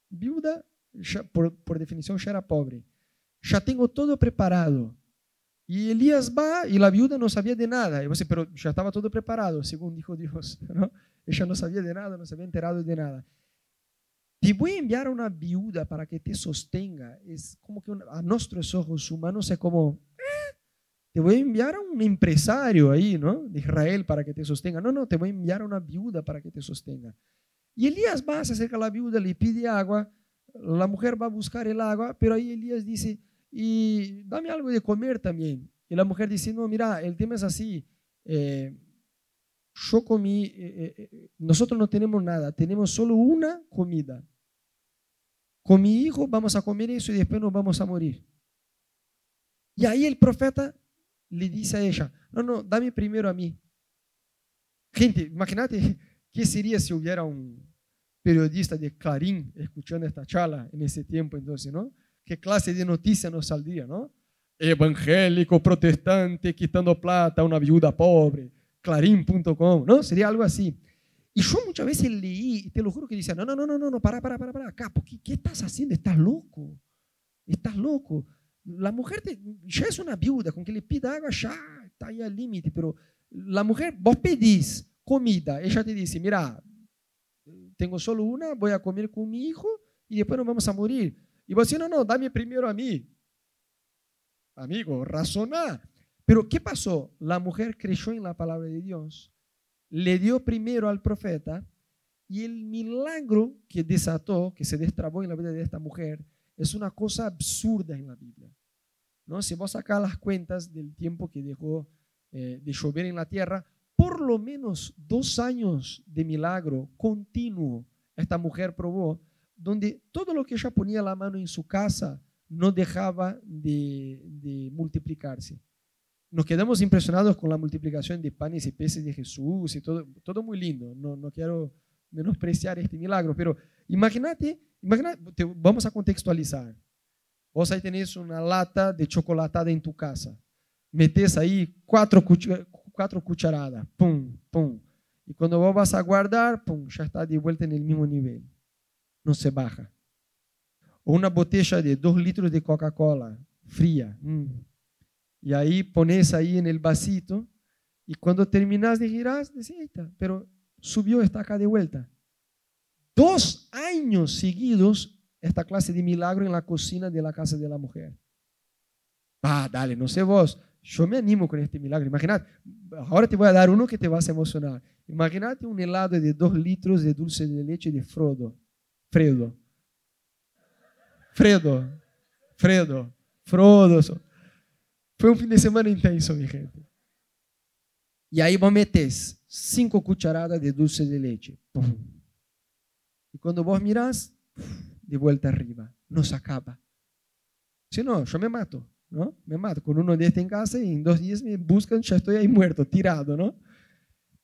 Viuda, por, por definición, ya era pobre. Ya tengo todo preparado. Y Elías va y la viuda no sabía de nada. Y dice, pero ya estaba todo preparado, según dijo Dios. ¿no? Ella no sabía de nada, no se había enterado de nada. Te voy a enviar a una viuda para que te sostenga. Es como que a nuestros ojos humanos es como, eh, te voy a enviar a un empresario ahí, ¿no? De Israel para que te sostenga. No, no, te voy a enviar a una viuda para que te sostenga. Y Elías va, se acerca a la viuda, le pide agua. La mujer va a buscar el agua, pero ahí Elías dice, y dame algo de comer también. Y la mujer dice, no, mira, el tema es así. Eh, yo comí, eh, eh, nosotros no tenemos nada, tenemos solo una comida. Con mi hijo vamos a comer eso y después nos vamos a morir. Y ahí el profeta le dice a ella, no, no, dame primero a mí. Gente, imagínate qué sería si hubiera un periodista de Clarín escuchando esta charla en ese tiempo entonces, ¿no? ¿Qué clase de noticia nos saldría, no? Evangélico, protestante, quitando plata a una viuda pobre, clarín.com, ¿no? Sería algo así. Y yo muchas veces leí, y te lo juro que decía, no, no, no, no, no, para, para, para, para, acá, ¿qué, ¿qué estás haciendo? Estás loco, estás loco. La mujer ya es una viuda, con que le pida agua ya está ahí al límite, pero la mujer, vos pedís comida, ella te dice, mira, tengo solo una, voy a comer con mi hijo y después nos vamos a morir. Y vos decís, no, no, dame primero a mí. Amigo, razonar. Pero ¿qué pasó? La mujer creyó en la palabra de Dios, le dio primero al profeta y el milagro que desató, que se destrabó en la vida de esta mujer, es una cosa absurda en la Biblia. ¿no? Si vos sacás las cuentas del tiempo que dejó eh, de llover en la tierra, por lo menos dos años de milagro continuo esta mujer probó, donde todo lo que ella ponía la mano en su casa no dejaba de, multiplicarse. Nos quedamos impresionados con la multiplicación de panes y peces de Jesús y todo, muy lindo. No, no quiero menospreciar este milagro, pero imagínate, imagínate, vamos a contextualizar. Vos ahí tenés una lata de chocolatada en tu casa. Metes ahí cuatro, cuatro cucharadas, pum, pum. Y cuando vos vas a guardar, pum, ya está de vuelta en el mismo nivel. No se baja. O una botella de dos litros de Coca-Cola fría. Mm. Y ahí pones ahí en el vasito y cuando terminas de girar, dices, pero subió, está acá de vuelta. Dos años seguidos esta clase de milagro en la cocina de la casa de la mujer. Ah, dale, no sé vos, yo me animo con este milagro. Imagínate, ahora te voy a dar uno que te vas a emocionar. Imagínate un helado de dos litros de dulce de leche de Frodo. Fredo. Fredo. Fredo. Frodo. Fue un fin de semana intenso, mi gente. Y ahí vos metes cinco cucharadas de dulce de leche. Y cuando vos mirás, de vuelta arriba. No se acaba. Si no, yo me mato, ¿no? Me mato con uno de este en casa y en dos días me buscan, ya estoy ahí muerto, tirado, ¿no?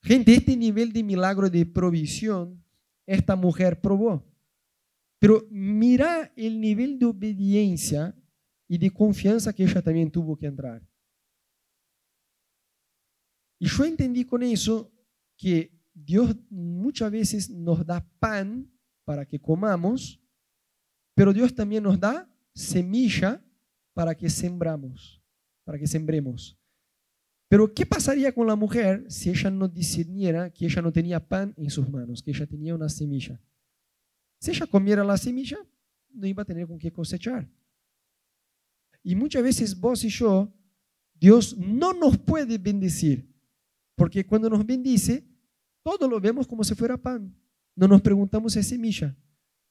Gente, este nivel de milagro de provisión, esta mujer probó. Pero mira el nivel de obediencia y de confianza que ella también tuvo que entrar. Y yo entendí con eso que Dios muchas veces nos da pan para que comamos, pero Dios también nos da semilla para que sembramos, para que sembremos. Pero ¿qué pasaría con la mujer si ella no discerniera que ella no tenía pan en sus manos, que ella tenía una semilla? Si ella comiera la semilla, no iba a tener con qué cosechar. Y muchas veces vos y yo, Dios no nos puede bendecir, porque cuando nos bendice, todo lo vemos como si fuera pan. No nos preguntamos si es semilla.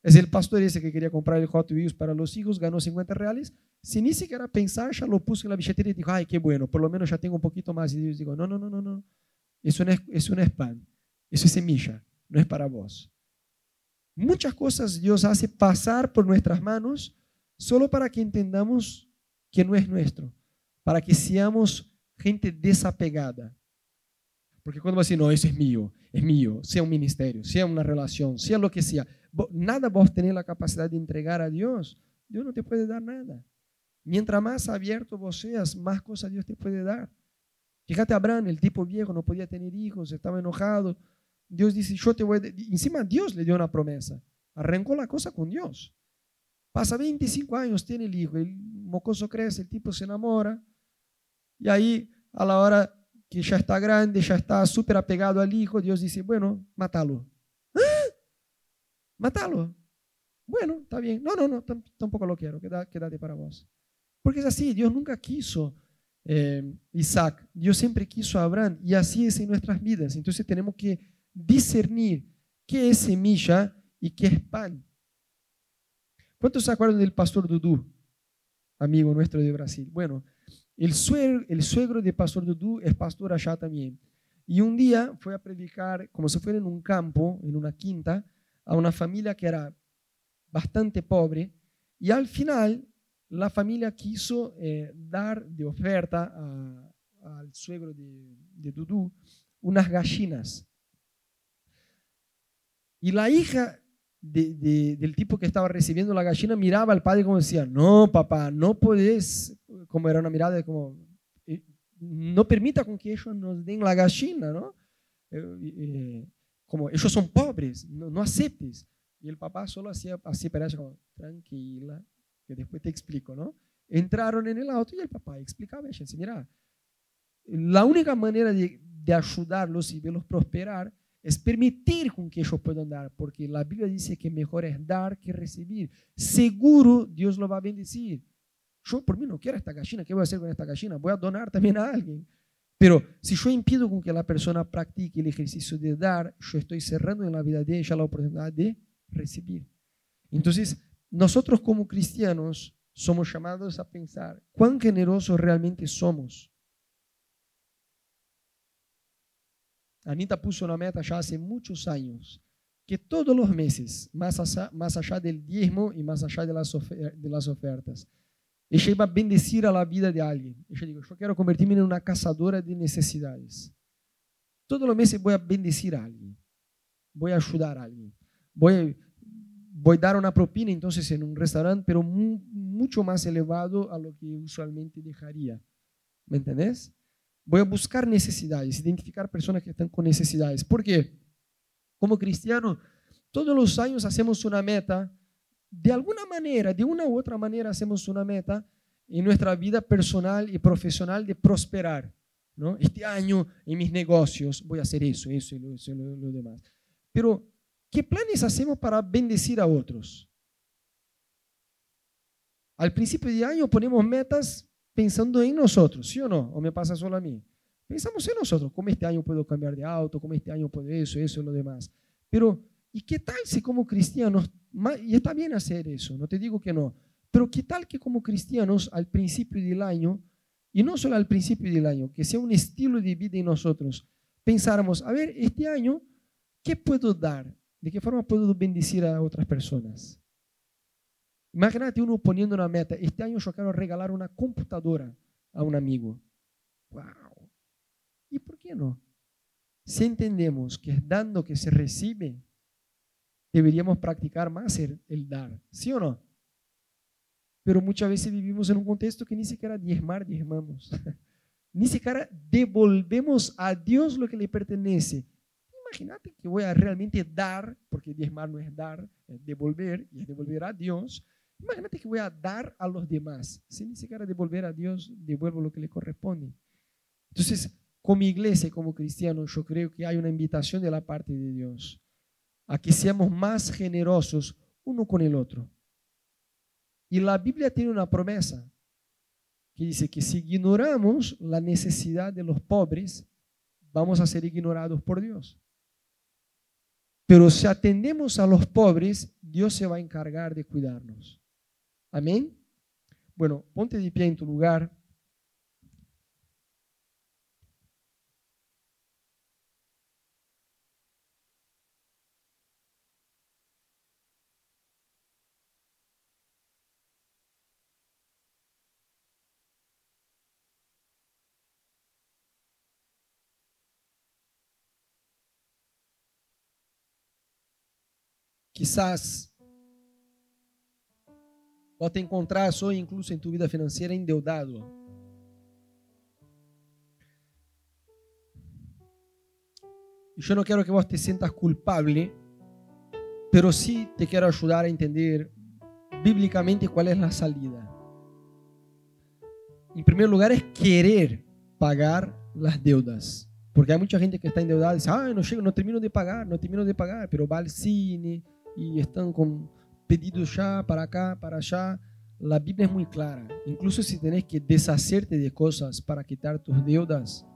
Es el pastor ese que quería comprar el Hot Wheels para los hijos, ganó 50 reales, sin ni siquiera pensar, ya lo puso en la billetera y dijo, ay, qué bueno, por lo menos ya tengo un poquito más. Y Dios dijo, no, no, no, no, no, eso no es, eso no es pan, eso es semilla, no es para vos. Muchas cosas Dios hace pasar por nuestras manos solo para que entendamos que no es nuestro, para que seamos gente desapegada. Porque cuando vas a decir, no, eso es mío, es mío, sea un ministerio, sea una relación, sea lo que sea, nada vos tenés la capacidad de entregar a Dios, Dios no te puede dar nada. Mientras más abierto vos seas, más cosas Dios te puede dar. Fíjate, Abraham, el tipo viejo, no podía tener hijos, estaba enojado. Dios dice, yo te voy. Encima Dios le dio una promesa. Arrancó la cosa con Dios. Pasa 25 años, tiene el hijo, el mocoso crece, el tipo se enamora. Y ahí, a la hora que ya está grande, ya está súper apegado al hijo, Dios dice, bueno, mátalo. ¿Ah? Mátalo. Bueno, está bien. No, no, no, tampoco lo quiero, quédate para vos. Porque es así, Dios nunca quiso eh, Isaac, Dios siempre quiso a Abraham y así es en nuestras vidas. Entonces tenemos que discernir qué es semilla y qué es pan. ¿Cuántos se acuerdan del pastor Dudú, amigo nuestro de Brasil? Bueno, el suegro, el suegro de pastor Dudú es pastor allá también. Y un día fue a predicar, como si fuera en un campo, en una quinta, a una familia que era bastante pobre. Y al final la familia quiso eh, dar de oferta al suegro de, de Dudú unas gallinas. Y la hija del tipo que estaba recibiendo la gallina miraba al padre como decía, no, papá, no puedes, como era una mirada de como, eh, no permita con que ellos nos den la gallina, ¿no? Eh, como ellos son pobres, no, no, aceptes. Y el papá solo hacía así para ella como, tranquila, que después te explico, ¿no? Entraron en el auto y el papá explicaba, ella decía, mira, la única manera de, de ayudarlos y verlos prosperar es permitir con que ellos puedan dar, porque la Biblia dice que mejor es dar que recibir. Seguro Dios lo va a bendecir. Yo por mí no quiero esta gallina, ¿qué voy a hacer con esta gallina? Voy a donar también a alguien. Pero si yo impido con que la persona practique el ejercicio de dar, yo estoy cerrando en la vida de ella la oportunidad de recibir. Entonces, nosotros como cristianos somos llamados a pensar cuán generosos realmente somos. Anita ya hace muchos años, que todos los meses, más allá, del diezmo y más allá de las, de las ofertas, ella iba a bendecir a la vida de alguien. Ella dijo, yo quiero convertirme en una cazadora de necesidades. Todos los meses voy a bendecir a alguien, voy a ayudar a alguien, voy, voy a dar una propina entonces en un restaurante, pero mucho más elevado a lo que usualmente dejaría. ¿Me entendés? Voy a buscar necesidades, identificar personas que están con necesidades. Porque como cristiano, todos los años hacemos una meta, de alguna manera, de una u otra manera hacemos una meta en nuestra vida personal y profesional de prosperar. Este año en mis negocios voy a hacer eso, eso y lo, lo, lo demás. Pero ¿Qué planes hacemos para bendecir a otros? Al principio de año ponemos metas pensando en nosotros, ¿sí o no? ¿O me pasa solo a mí? Pensamos en nosotros, cómo este año puedo cambiar de auto, cómo este año puedo eso, eso y lo demás. Pero, ¿y qué tal si como cristianos, y está bien hacer eso, no te digo que no, pero qué tal que como cristianos al principio del año, y no solo al principio del año, que sea un estilo de vida en nosotros, pensáramos, a ver, este año, ¿qué puedo dar? ¿De qué forma puedo bendecir a otras personas? Imagínate uno poniendo una meta. Este año yo quiero regalar una computadora a un amigo. ¡Wow! ¿Y por qué no? Si entendemos que es dando que se recibe, deberíamos practicar más el, dar. ¿Sí o no? Pero muchas veces vivimos en un contexto que ni siquiera diezmar, diezmamos. ni siquiera devolvemos a Dios lo que le pertenece imagínate que voy a realmente dar, porque diezmar no es dar, es devolver, y es devolver a Dios. Imagínate que voy a dar a los demás. Si ni siquiera devolver a Dios, devuelvo lo que le corresponde. Entonces, como iglesia, como cristianos, yo creo que hay una invitación de la parte de Dios a que seamos más generosos uno con el otro. Y la Biblia tiene una promesa que dice que si ignoramos la necesidad de los pobres, vamos a ser ignorados por Dios. Pero si atendemos a los pobres, Dios se va a encargar de cuidarnos. Amén. Bueno, ponte de pie en tu lugar. Quizás o te encontrás hoy incluso en tu vida financiera endeudado. Y yo no quiero que vos te sientas culpable, pero sí te quiero ayudar a entender bíblicamente cuál es la salida. En primer lugar es querer pagar las deudas. Porque hay mucha gente que está endeudada y dice, ah, no, llego, no termino de pagar, no termino de pagar, pero va al cine y están con pedidos ya para acá, para allá. La Biblia es muy clara. Incluso si tenés que deshacerte de cosas para quitar tus deudas,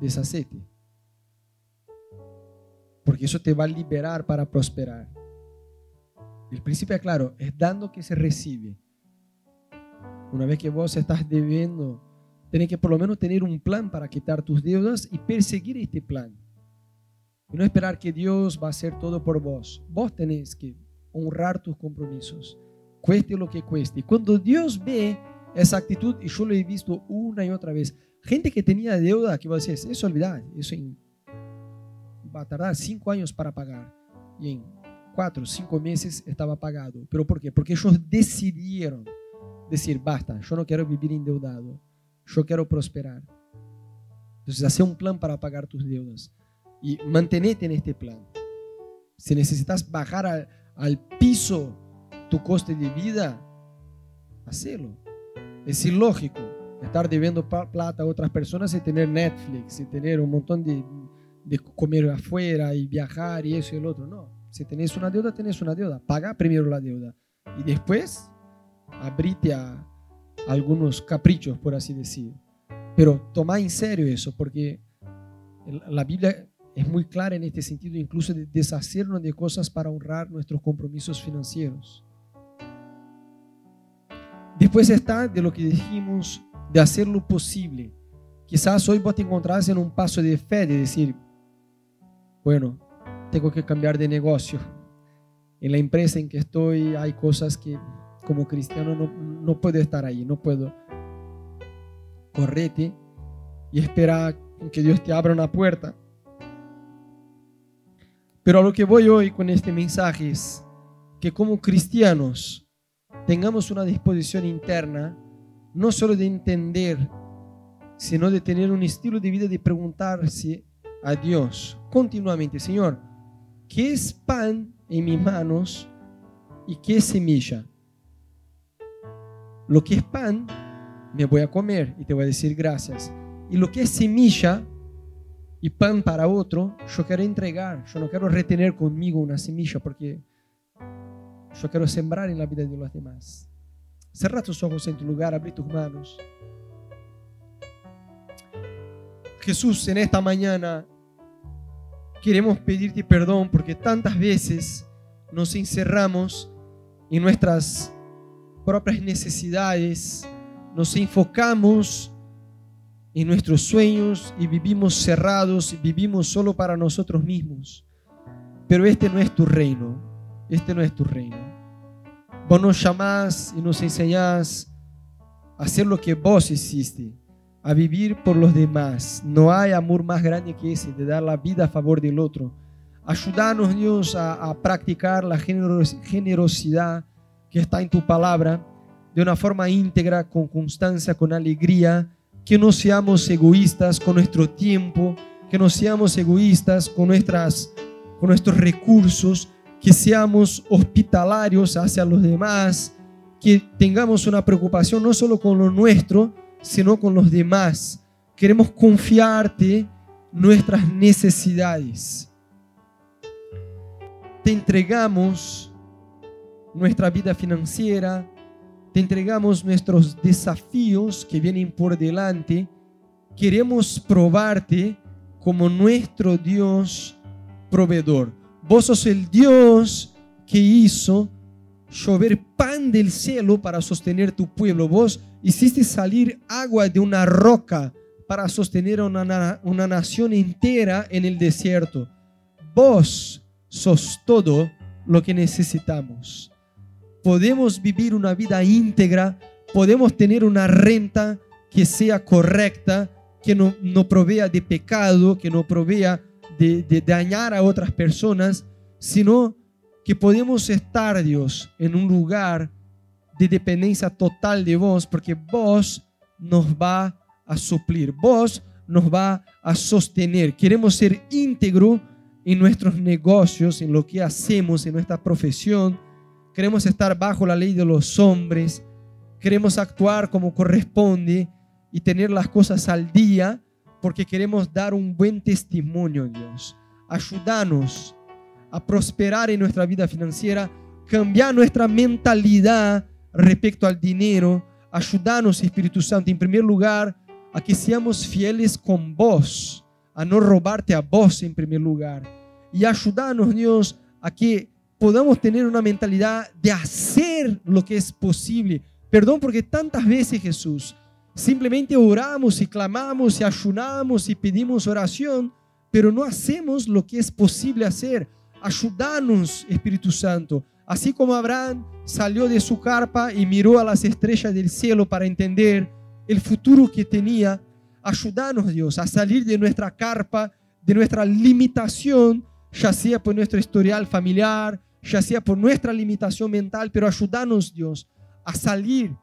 deshacete. Porque eso te va a liberar para prosperar. El principio es claro, es dando que se recibe. Una vez que vos estás debiendo Tienes que por lo menos tener un plan para quitar tus deudas y perseguir este plan. Y no esperar que Dios va a hacer todo por vos. Vos tenés que honrar tus compromisos, cueste lo que cueste. Cuando Dios ve esa actitud, y yo lo he visto una y otra vez, gente que tenía deuda, que va a decir, eso olvidar, eso va a tardar cinco años para pagar. Y en cuatro, cinco meses estaba pagado. ¿Pero por qué? Porque ellos decidieron decir, basta, yo no quiero vivir endeudado yo quiero prosperar. Entonces, hace un plan para pagar tus deudas y mantenete en este plan. Si necesitas bajar al, al piso tu coste de vida, hacelo. Es ilógico estar debiendo plata a otras personas y tener Netflix y tener un montón de, de comer afuera y viajar y eso y el otro. No, si tenés una deuda, tenés una deuda. Paga primero la deuda y después abrite a, algunos caprichos, por así decir. Pero toma en serio eso, porque la Biblia es muy clara en este sentido, incluso de deshacernos de cosas para honrar nuestros compromisos financieros. Después está de lo que dijimos, de hacer lo posible. Quizás hoy vos te encontrás en un paso de fe, de decir, bueno, tengo que cambiar de negocio. En la empresa en que estoy hay cosas que como cristiano no, no puedo estar ahí, no puedo correte y esperar que Dios te abra una puerta. Pero a lo que voy hoy con este mensaje es que como cristianos tengamos una disposición interna, no solo de entender, sino de tener un estilo de vida de preguntarse a Dios continuamente, Señor, ¿qué es pan en mis manos y qué es semilla? Lo que es pan, me voy a comer y te voy a decir gracias. Y lo que es semilla y pan para otro, yo quiero entregar. Yo no quiero retener conmigo una semilla porque yo quiero sembrar en la vida de los demás. Cerra tus ojos en tu lugar, abre tus manos. Jesús, en esta mañana queremos pedirte perdón porque tantas veces nos encerramos en nuestras propias necesidades, nos enfocamos en nuestros sueños y vivimos cerrados, vivimos solo para nosotros mismos. Pero este no es tu reino, este no es tu reino. Vos nos llamás y nos enseñás a hacer lo que vos hiciste, a vivir por los demás. No hay amor más grande que ese, de dar la vida a favor del otro. Ayudanos, Dios, a, a practicar la generosidad que está en tu palabra de una forma íntegra, con constancia, con alegría, que no seamos egoístas con nuestro tiempo, que no seamos egoístas con, nuestras, con nuestros recursos, que seamos hospitalarios hacia los demás, que tengamos una preocupación no solo con lo nuestro, sino con los demás. Queremos confiarte nuestras necesidades. Te entregamos nuestra vida financiera, entregamos nuestros desafíos que vienen por delante. Queremos probarte como nuestro Dios proveedor. Vos sos el Dios que hizo llover pan del cielo para sostener tu pueblo. Vos hiciste salir agua de una roca para sostener una, una nación entera en el desierto. Vos sos todo lo que necesitamos podemos vivir una vida íntegra, podemos tener una renta que sea correcta, que no, no provea de pecado, que no provea de, de dañar a otras personas, sino que podemos estar, Dios, en un lugar de dependencia total de vos, porque vos nos va a suplir. Vos nos va a sostener. Queremos ser íntegro en nuestros negocios, en lo que hacemos, en nuestra profesión. Queremos estar bajo la ley de los hombres. Queremos actuar como corresponde y tener las cosas al día porque queremos dar un buen testimonio, Dios. Ayúdanos a prosperar en nuestra vida financiera, cambiar nuestra mentalidad respecto al dinero. Ayúdanos, Espíritu Santo, en primer lugar, a que seamos fieles con vos, a no robarte a vos en primer lugar. Y ayúdanos, Dios, a que podamos tener una mentalidad de hacer lo que es posible. Perdón porque tantas veces, Jesús, simplemente oramos y clamamos y ayunamos y pedimos oración, pero no hacemos lo que es posible hacer. Ayúdanos, Espíritu Santo. Así como Abraham salió de su carpa y miró a las estrellas del cielo para entender el futuro que tenía, ayúdanos, Dios, a salir de nuestra carpa, de nuestra limitación, ya sea por nuestro historial familiar, ya sea por nuestra limitación mental, pero ayúdanos, Dios, a salir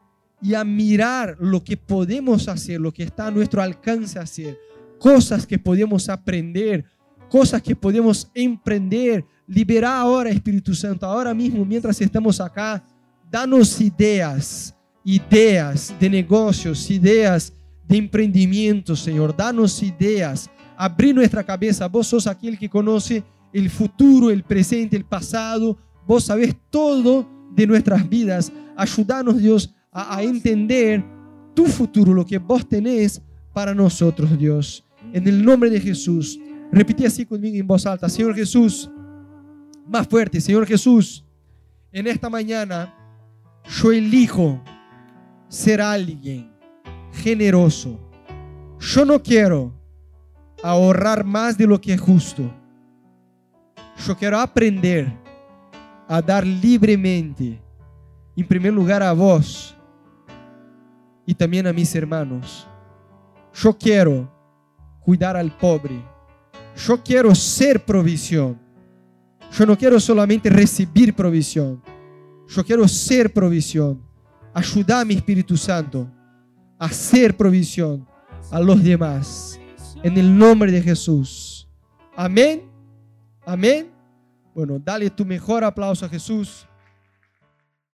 y a mirar lo que podemos hacer, lo que está a nuestro alcance hacer, cosas que podemos aprender, cosas que podemos emprender. Liberar ahora, Espíritu Santo, ahora mismo, mientras estamos acá, danos ideas, ideas de negocios, ideas de emprendimiento, Señor. Danos ideas, abrir nuestra cabeza. Vos sos aquel que conoce el futuro, el presente, el pasado. Vos sabés todo de nuestras vidas. Ayúdanos, Dios, a, a entender tu futuro, lo que vos tenés para nosotros, Dios. En el nombre de Jesús. Repite así conmigo en voz alta. Señor Jesús, más fuerte, Señor Jesús, en esta mañana yo elijo ser alguien generoso. Yo no quiero ahorrar más de lo que es justo. Yo quiero aprender a dar libremente, en primer lugar a vos y también a mis hermanos. Yo quiero cuidar al pobre. Yo quiero ser provisión. Yo no quiero solamente recibir provisión. Yo quiero ser provisión. Ayuda mi Espíritu Santo a hacer provisión a los demás. En el nombre de Jesús. Amén. Amén. Bueno, dale tu mejor aplauso a Jesús.